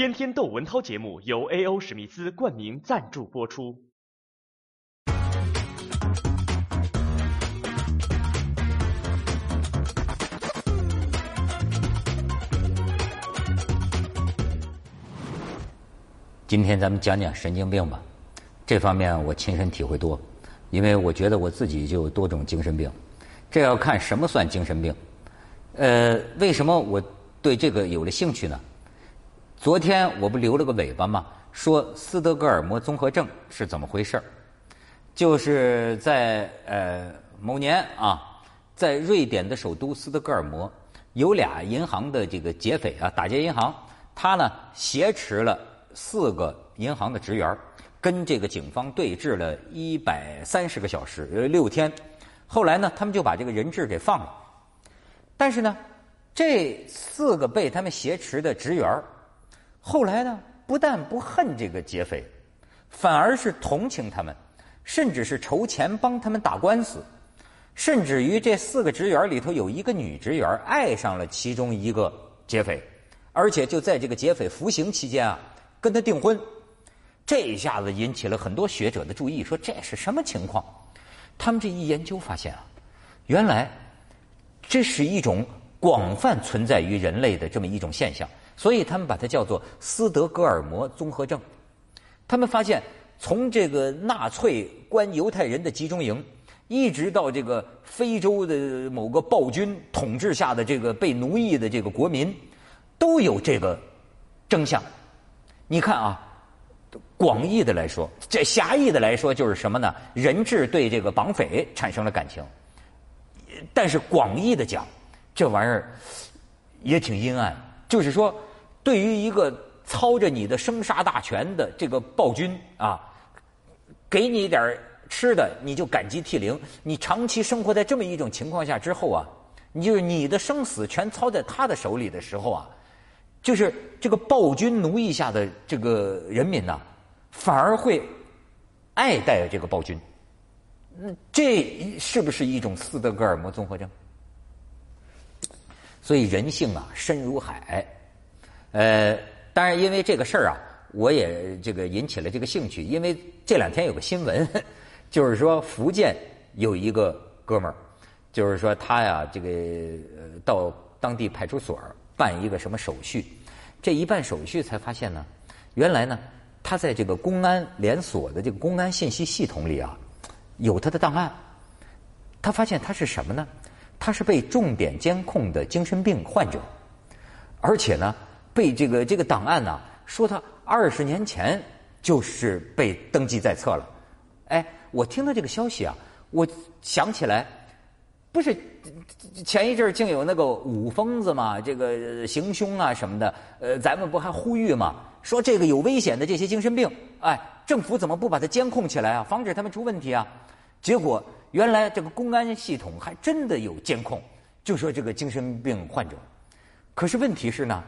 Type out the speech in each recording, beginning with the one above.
天天窦文涛节目由 A.O. 史密斯冠名赞助播出。今天咱们讲讲神经病吧，这方面我亲身体会多，因为我觉得我自己就有多种精神病。这要看什么算精神病。呃，为什么我对这个有了兴趣呢？昨天我不留了个尾巴吗？说斯德哥尔摩综合症是怎么回事儿？就是在呃某年啊，在瑞典的首都斯德哥尔摩，有俩银行的这个劫匪啊，打劫银行，他呢挟持了。四个银行的职员跟这个警方对峙了一百三十个小时，呃，六天。后来呢，他们就把这个人质给放了。但是呢，这四个被他们挟持的职员后来呢，不但不恨这个劫匪，反而是同情他们，甚至是筹钱帮他们打官司。甚至于这四个职员里头有一个女职员爱上了其中一个劫匪，而且就在这个劫匪服刑期间啊。跟他订婚，这一下子引起了很多学者的注意，说这是什么情况？他们这一研究发现啊，原来这是一种广泛存在于人类的这么一种现象，所以他们把它叫做斯德哥尔摩综合症。他们发现，从这个纳粹关犹太人的集中营，一直到这个非洲的某个暴君统治下的这个被奴役的这个国民，都有这个征象。你看啊，广义的来说，这狭义的来说就是什么呢？人质对这个绑匪产生了感情，但是广义的讲，这玩意儿也挺阴暗。就是说，对于一个操着你的生杀大权的这个暴君啊，给你一点吃的，你就感激涕零。你长期生活在这么一种情况下之后啊，你就是你的生死全操在他的手里的时候啊。就是这个暴君奴役下的这个人民呐，反而会爱戴这个暴君。嗯这是不是一种斯德哥尔摩综合症？所以人性啊，深如海。呃，当然，因为这个事儿啊，我也这个引起了这个兴趣。因为这两天有个新闻，就是说福建有一个哥们儿，就是说他呀，这个呃，到当地派出所。办一个什么手续？这一办手续才发现呢，原来呢，他在这个公安连锁的这个公安信息系统里啊，有他的档案。他发现他是什么呢？他是被重点监控的精神病患者，而且呢，被这个这个档案呢，说他二十年前就是被登记在册了。哎，我听到这个消息啊，我想起来。不是前一阵儿竟有那个五疯子嘛，这个行凶啊什么的，呃，咱们不还呼吁嘛，说这个有危险的这些精神病，哎，政府怎么不把它监控起来啊，防止他们出问题啊？结果原来这个公安系统还真的有监控，就说这个精神病患者，可是问题是呢，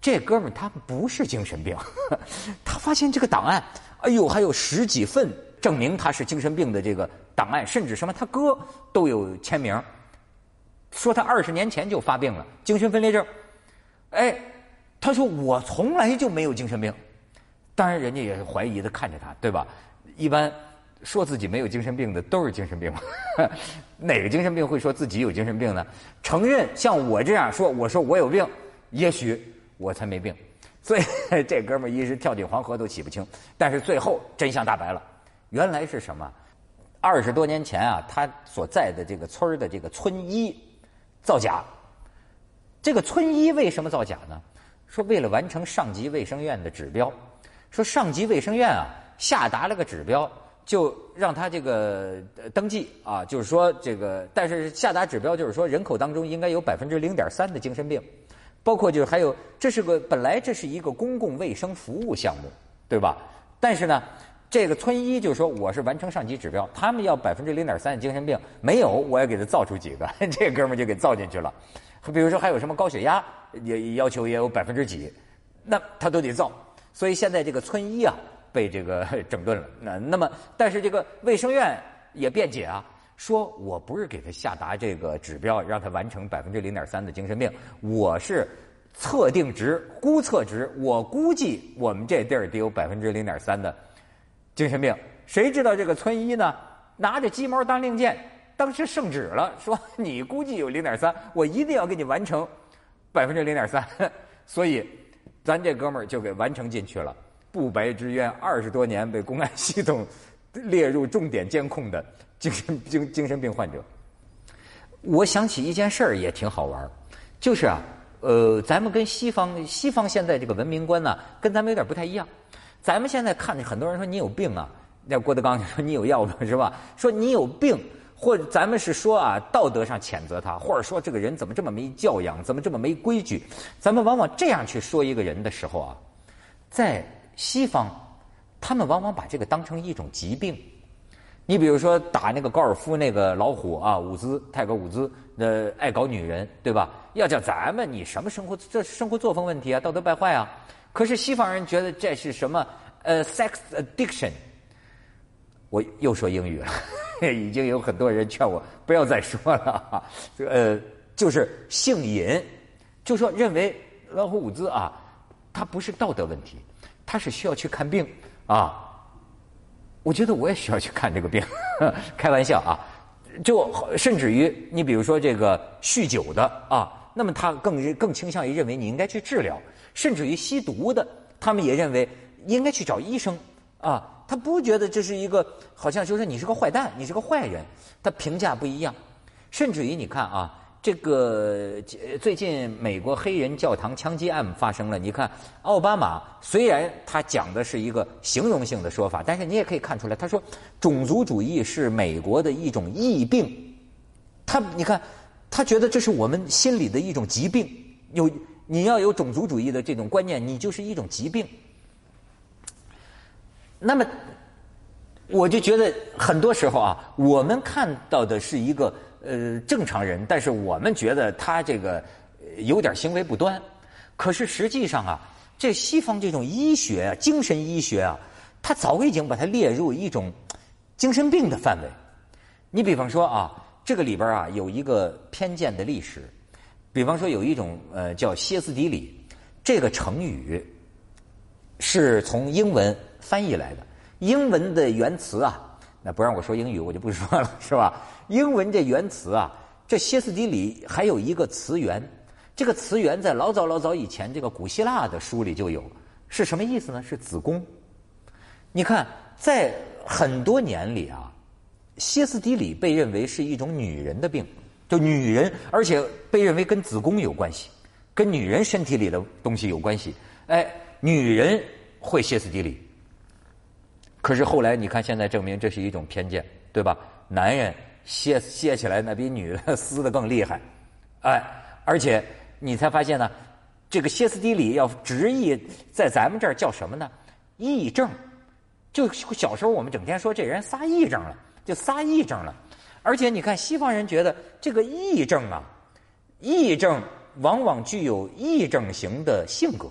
这哥们儿他不是精神病，他发现这个档案，哎呦，还有十几份。证明他是精神病的这个档案，甚至什么他哥都有签名，说他二十年前就发病了，精神分裂症。哎，他说我从来就没有精神病，当然人家也是怀疑的看着他，对吧？一般说自己没有精神病的都是精神病，哪个精神病会说自己有精神病呢？承认像我这样说，我说我有病，也许我才没病。所以这哥们儿一时跳进黄河都洗不清，但是最后真相大白了。原来是什么？二十多年前啊，他所在的这个村儿的这个村医造假。这个村医为什么造假呢？说为了完成上级卫生院的指标，说上级卫生院啊下达了个指标，就让他这个登记啊，就是说这个，但是下达指标就是说人口当中应该有百分之零点三的精神病，包括就是还有这是个本来这是一个公共卫生服务项目，对吧？但是呢。这个村医就说我是完成上级指标，他们要百分之零点三的精神病，没有我也给他造出几个，这哥们儿就给造进去了。比如说还有什么高血压，也要求也有百分之几，那他都得造。所以现在这个村医啊被这个 整顿了。那那么但是这个卫生院也辩解啊，说我不是给他下达这个指标让他完成百分之零点三的精神病，我是测定值、估测值，我估计我们这地儿得有百分之零点三的精神病。谁知道这个村医呢？拿着鸡毛当令箭，当时圣旨了，说你估计有零点三，我一定要给你完成百分之零点三。所以，咱这哥们儿就给完成进去了。不白之冤，二十多年被公安系统 列入重点监控的精神精精神病患者。我想起一件事儿也挺好玩就是啊。呃，咱们跟西方西方现在这个文明观呢，跟咱们有点不太一样。咱们现在看很多人说你有病啊，那郭德纲就说你有药吧，是吧？说你有病，或者咱们是说啊，道德上谴责他，或者说这个人怎么这么没教养，怎么这么没规矩？咱们往往这样去说一个人的时候啊，在西方，他们往往把这个当成一种疾病。你比如说打那个高尔夫那个老虎啊，伍兹泰戈伍兹，呃，爱搞女人，对吧？要叫咱们，你什么生活？这生活作风问题啊，道德败坏啊。可是西方人觉得这是什么？呃，sex addiction。我又说英语了，已经有很多人劝我不要再说了。呃，就是性瘾，就说认为老虎伍兹啊，他不是道德问题，他是需要去看病啊。我觉得我也需要去看这个病，开玩笑啊！就甚至于你比如说这个酗酒的啊，那么他更更倾向于认为你应该去治疗；甚至于吸毒的，他们也认为应该去找医生啊。他不觉得这是一个好像就是你是个坏蛋，你是个坏人，他评价不一样。甚至于你看啊。这个最近美国黑人教堂枪击案发生了，你看奥巴马虽然他讲的是一个形容性的说法，但是你也可以看出来，他说种族主义是美国的一种疫病。他你看，他觉得这是我们心里的一种疾病，有你要有种族主义的这种观念，你就是一种疾病。那么，我就觉得很多时候啊，我们看到的是一个。呃，正常人，但是我们觉得他这个有点行为不端。可是实际上啊，这西方这种医学、精神医学啊，他早已经把它列入一种 精神病的范围。你比方说啊，这个里边啊有一个偏见的历史。比方说有一种呃叫歇斯底里，这个成语是从英文翻译来的。英文的原词啊。那不让我说英语，我就不说了，是吧？英文这原词啊，这歇斯底里还有一个词源，这个词源在老早老早以前这个古希腊的书里就有，是什么意思呢？是子宫。你看，在很多年里啊，歇斯底里被认为是一种女人的病，就女人，而且被认为跟子宫有关系，跟女人身体里的东西有关系。哎，女人会歇斯底里。可是后来你看，现在证明这是一种偏见，对吧？男人歇歇起来那比女的撕的更厉害，哎，而且你才发现呢，这个歇斯底里要直译在咱们这儿叫什么呢？癔症。就小时候我们整天说这人撒癔症了，就撒癔症了。而且你看西方人觉得这个癔症啊，癔症往往具有癔症型的性格，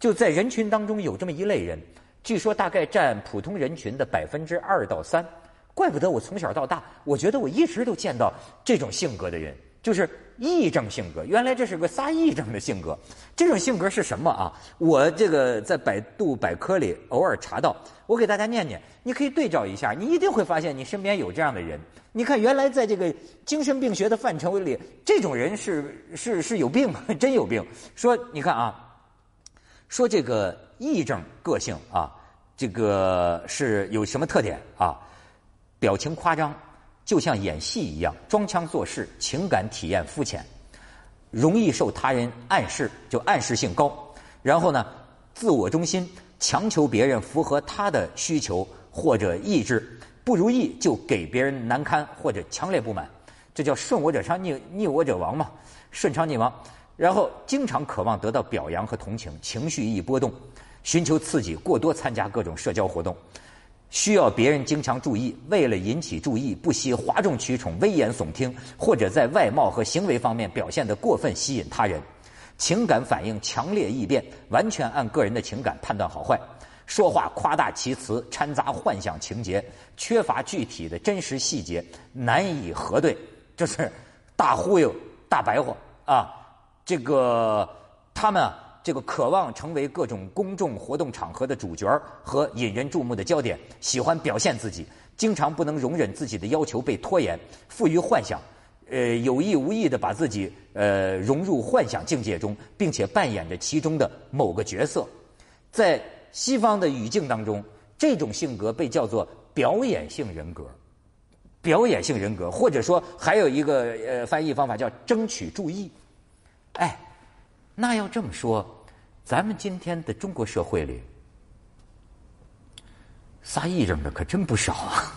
就在人群当中有这么一类人。据说大概占普通人群的百分之二到三，怪不得我从小到大，我觉得我一直都见到这种性格的人，就是癔症性格。原来这是个撒癔症的性格，这种性格是什么啊？我这个在百度百科里偶尔查到，我给大家念念，你可以对照一下，你一定会发现你身边有这样的人。你看，原来在这个精神病学的范畴里，这种人是是是有病，真有病。说你看啊，说这个。癔症个性啊，这个是有什么特点啊？表情夸张，就像演戏一样，装腔作势，情感体验肤浅，容易受他人暗示，就暗示性高。然后呢，自我中心，强求别人符合他的需求或者意志，不如意就给别人难堪或者强烈不满，这叫顺我者昌，逆逆我者亡嘛，顺昌逆亡。然后经常渴望得到表扬和同情，情绪易波动。寻求刺激，过多参加各种社交活动，需要别人经常注意。为了引起注意，不惜哗众取宠、危言耸听，或者在外貌和行为方面表现得过分吸引他人。情感反应强烈易变，完全按个人的情感判断好坏。说话夸大其词，掺杂幻想情节，缺乏具体的真实细节，难以核对，就是大忽悠、大白话啊！这个。他们啊，这个渴望成为各种公众活动场合的主角和引人注目的焦点，喜欢表现自己，经常不能容忍自己的要求被拖延，富于幻想，呃，有意无意的把自己呃融入幻想境界中，并且扮演着其中的某个角色。在西方的语境当中，这种性格被叫做表演性人格。表演性人格，或者说还有一个呃翻译方法叫争取注意。哎，那要这么说，咱们今天的中国社会里，撒癔症的可真不少啊！